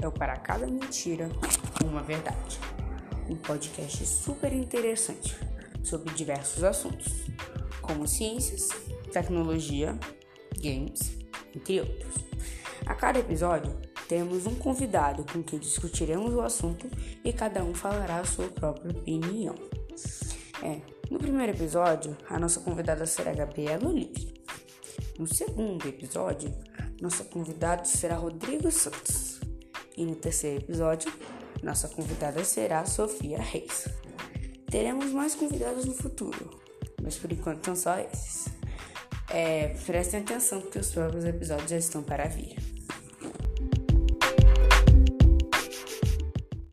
é o Para Cada Mentira, uma Verdade. Um podcast super interessante sobre diversos assuntos, como ciências, tecnologia, games, entre outros. A cada episódio, temos um convidado com quem discutiremos o assunto e cada um falará a sua própria opinião. É, no primeiro episódio, a nossa convidada será Gabriela Olívia. No segundo episódio, nossa convidada será Rodrigo Santos. E no terceiro episódio, nossa convidada será Sofia Reis. Teremos mais convidados no futuro, mas por enquanto são só esses. É, prestem atenção porque os próximos episódios já estão para vir.